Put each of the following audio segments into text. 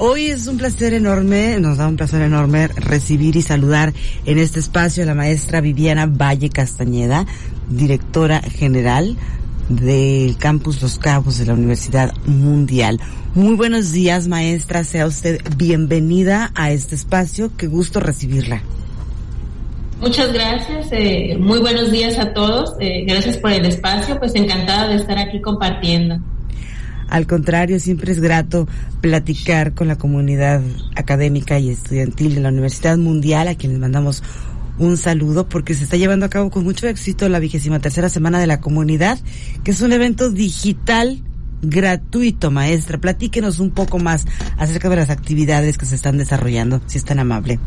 Hoy es un placer enorme, nos da un placer enorme recibir y saludar en este espacio a la maestra Viviana Valle Castañeda, directora general del campus Los Cabos de la Universidad Mundial. Muy buenos días, maestra. Sea usted bienvenida a este espacio. Qué gusto recibirla. Muchas gracias. Eh, muy buenos días a todos. Eh, gracias por el espacio. Pues encantada de estar aquí compartiendo. Al contrario, siempre es grato platicar con la comunidad académica y estudiantil de la Universidad Mundial, a quienes mandamos un saludo porque se está llevando a cabo con mucho éxito la vigésima tercera semana de la comunidad, que es un evento digital gratuito, maestra. Platíquenos un poco más acerca de las actividades que se están desarrollando, si es tan amable.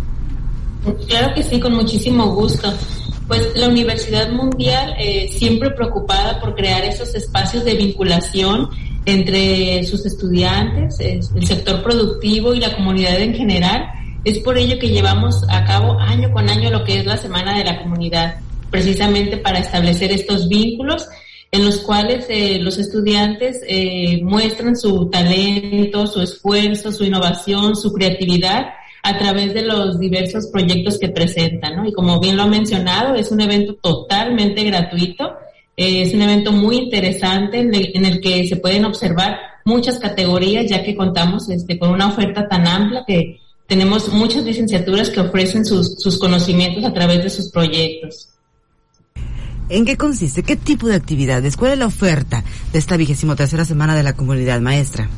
Claro que sí, con muchísimo gusto. Pues la Universidad Mundial eh, siempre preocupada por crear esos espacios de vinculación entre sus estudiantes, el sector productivo y la comunidad en general. Es por ello que llevamos a cabo año con año lo que es la Semana de la Comunidad, precisamente para establecer estos vínculos en los cuales eh, los estudiantes eh, muestran su talento, su esfuerzo, su innovación, su creatividad a través de los diversos proyectos que presentan, ¿no? Y como bien lo ha mencionado, es un evento totalmente gratuito, eh, es un evento muy interesante en el, que se pueden observar muchas categorías, ya que contamos este, con una oferta tan amplia que tenemos muchas licenciaturas que ofrecen sus, sus conocimientos a través de sus proyectos. ¿En qué consiste? ¿Qué tipo de actividades? ¿Cuál es la oferta de esta vigésimo tercera semana de la comunidad maestra?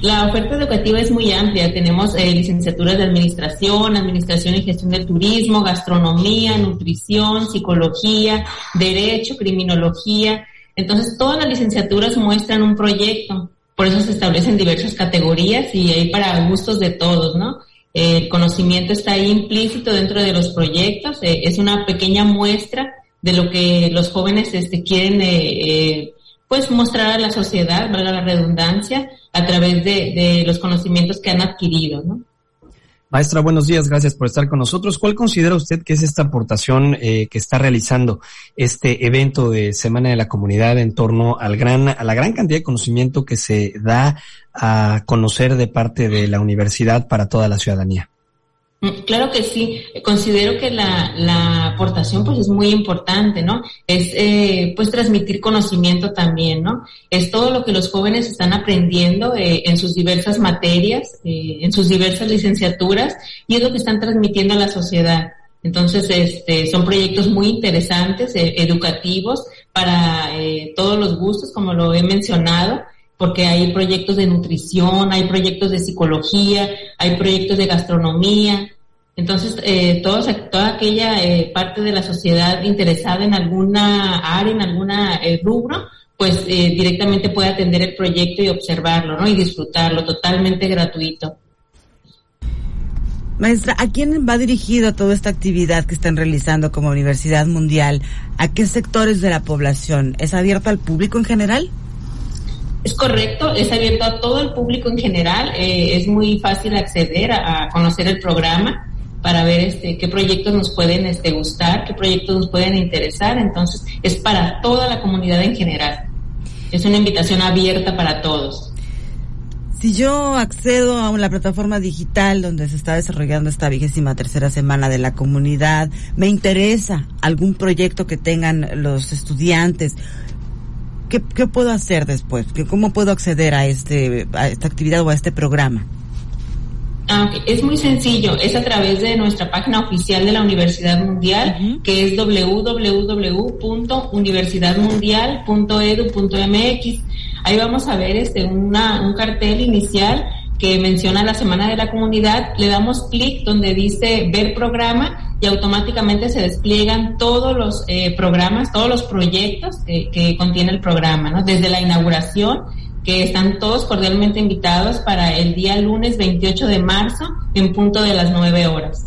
La oferta educativa es muy amplia. Tenemos eh, licenciaturas de administración, administración y gestión del turismo, gastronomía, nutrición, psicología, derecho, criminología. Entonces, todas las licenciaturas muestran un proyecto. Por eso se establecen diversas categorías y hay para gustos de todos, ¿no? El conocimiento está ahí implícito dentro de los proyectos. Eh, es una pequeña muestra de lo que los jóvenes este, quieren eh, pues mostrar a la sociedad, valga la redundancia, a través de, los conocimientos que han adquirido, ¿no? Maestra, buenos días, gracias por estar con nosotros. ¿Cuál considera usted que es esta aportación eh, que está realizando este evento de Semana de la Comunidad en torno al gran, a la gran cantidad de conocimiento que se da a conocer de parte de la universidad para toda la ciudadanía? Mm, claro que sí, considero que la, la aportación pues es muy importante, ¿no? Es eh, pues transmitir conocimiento también, ¿no? Es todo lo que los jóvenes están aprendiendo eh, en sus diversas materias, eh, en sus diversas licenciaturas y es lo que están transmitiendo a la sociedad. Entonces, este, son proyectos muy interesantes, educativos para todos los gustos, como lo he mencionado porque hay proyectos de nutrición, hay proyectos de psicología, hay proyectos de gastronomía. Entonces, eh, toda aquella eh, parte de la sociedad interesada en alguna área, en alguna eh, rubro, pues eh, directamente puede atender el proyecto y observarlo, ¿no? Y disfrutarlo, totalmente gratuito. Maestra, ¿a quién va dirigida toda esta actividad que están realizando como Universidad Mundial? ¿A qué sectores de la población? ¿Es abierto al público en general? Es correcto, es abierto a todo el público en general, eh, es muy fácil acceder a, conocer el programa para ver este, qué proyectos nos pueden este, gustar, qué proyectos nos pueden interesar, entonces es para toda la comunidad en general. Es una invitación abierta para todos. Si yo accedo a la plataforma digital donde se está desarrollando esta vigésima tercera semana de la comunidad, me interesa algún proyecto que tengan los estudiantes, ¿qué, qué puedo hacer después? ¿Cómo puedo acceder a, este, a esta actividad o a este programa? Ah, es muy sencillo, es a través de nuestra página oficial de la Universidad Mundial, que es www.universidadmundial.edu.mx. Ahí vamos a ver este una, un cartel inicial que menciona la Semana de la Comunidad, le damos clic donde dice ver programa y automáticamente se despliegan todos los eh, programas, todos los proyectos que, contiene el programa, ¿no? Desde la inauguración, que están todos cordialmente invitados para el día lunes 28 de marzo en punto de las 9 horas.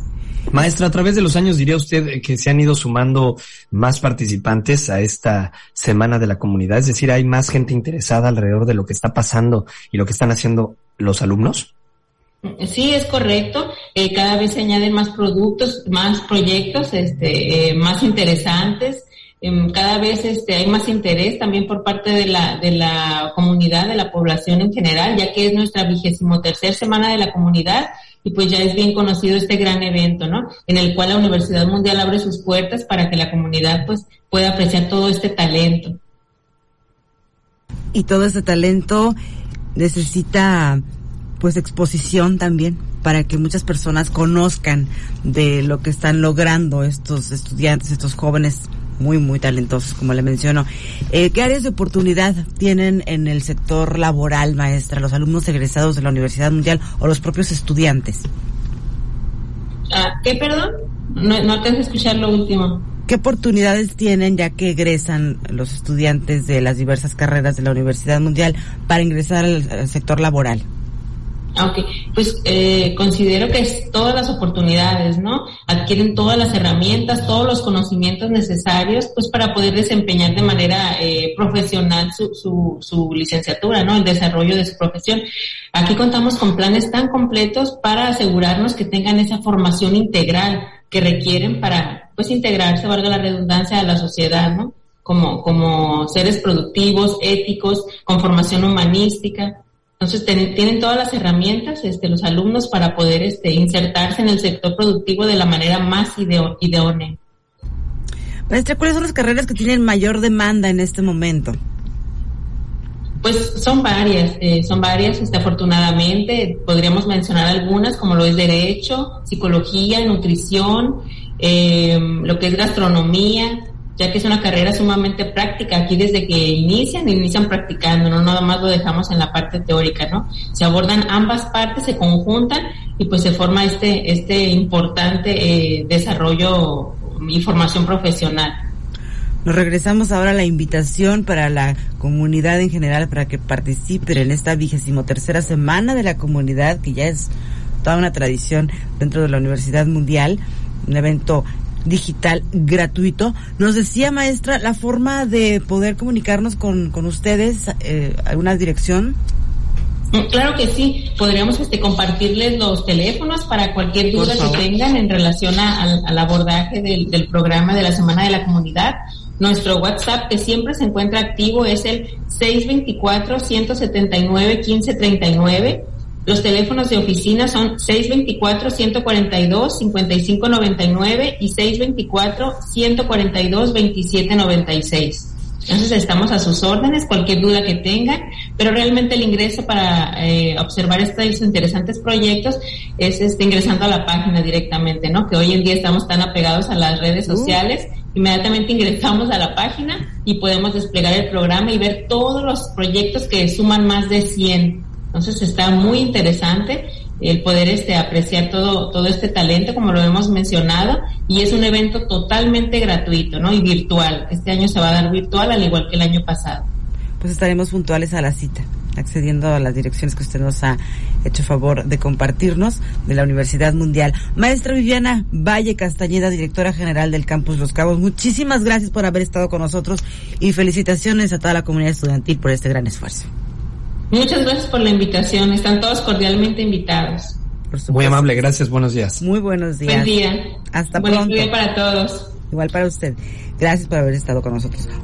Maestra, a través de los años diría usted que se han ido sumando más participantes a esta semana de la comunidad, es decir, hay más gente interesada alrededor de lo que está pasando y lo que están haciendo los alumnos. Sí, es correcto. Eh, cada vez se añaden más productos, más proyectos, este, eh, más interesantes. em, cada vez este, hay más interés también por parte de la, de la comunidad, de la población en general, ya que es nuestra vigésimo tercer semana de la comunidad y pues ya es bien conocido este gran evento, ¿no? En el cual la Universidad Mundial abre sus puertas para que la comunidad pues pueda apreciar todo este talento. Y todo este talento necesita pues exposición también para que muchas personas conozcan de lo que están logrando estos estudiantes, estos jóvenes muy, muy talentosos, como le menciono. Eh, ¿Qué áreas de oportunidad tienen en el sector laboral, maestra, los alumnos egresados de la Universidad Mundial o los propios estudiantes? Ah, ¿Qué, perdón? No, no alcanzo a escuchar lo último. ¿Qué oportunidades tienen ya que egresan los estudiantes de las diversas carreras de la Universidad Mundial para ingresar al sector laboral? Ok, pues eh, considero que es todas las oportunidades, ¿no? Adquieren todas las herramientas, todos los conocimientos necesarios, pues para poder desempeñar de manera eh, profesional su, su, su licenciatura, ¿no? El desarrollo de su profesión. Aquí contamos con planes tan completos para asegurarnos que tengan esa formación integral que requieren para, pues, integrarse, valga la redundancia, a la sociedad, ¿no? Como, como seres productivos, éticos, con formación humanística entonces tienen todas las herramientas este, los alumnos para poder este, insertarse en el sector productivo de la manera más idónea. Maestra, ¿cuáles son las carreras que tienen mayor demanda en este momento? Pues son varias, eh, son varias, este, afortunadamente podríamos mencionar algunas como lo es derecho, psicología, nutrición, eh, lo que es gastronomía, ya que es una carrera sumamente práctica. Aquí desde que inician, inician practicando, no nada más lo dejamos en la parte teórica, ¿no? Se abordan ambas partes, se conjuntan y pues se forma este, este importante eh, desarrollo y formación profesional. Nos regresamos ahora a la invitación para la comunidad en general para que participen en esta vigésimo tercera semana de la comunidad, que ya es toda una tradición dentro de la Universidad Mundial, un evento digital gratuito. Nos decía, maestra, la forma de poder comunicarnos con, con ustedes, eh, ¿alguna dirección? Mm, claro que sí, podríamos este, compartirles los teléfonos para cualquier duda que tengan en relación al abordaje del, del, programa de la Semana de la Comunidad. Nuestro WhatsApp que siempre se encuentra activo es el 624-179-1539 los teléfonos de oficina son 624-142-5599 y 624-142-2796. Entonces estamos a sus órdenes, cualquier duda que tengan, pero realmente el ingreso para eh, observar estos interesantes proyectos es este, ingresando a la página directamente, ¿no? Que hoy en día estamos tan apegados a las redes uh. sociales, inmediatamente ingresamos a la página y podemos desplegar el programa y ver todos los proyectos que suman más de 100 entonces está muy interesante el poder este apreciar todo todo este talento como lo hemos mencionado y es un evento totalmente gratuito, ¿no? y virtual. Este año se va a dar virtual al igual que el año pasado. Pues estaremos puntuales a la cita, accediendo a las direcciones que usted nos ha hecho favor de compartirnos de la Universidad Mundial. Maestra Viviana Valle Castañeda, directora general del Campus Los Cabos, muchísimas gracias por haber estado con nosotros y felicitaciones a toda la comunidad estudiantil por este gran esfuerzo. Muchas gracias por la invitación. Están todos cordialmente invitados. Muy amable, gracias. Buenos días. Muy buenos días. Buen día. Hasta Buen pronto. día para todos. Igual para usted. Gracias por haber estado con nosotros.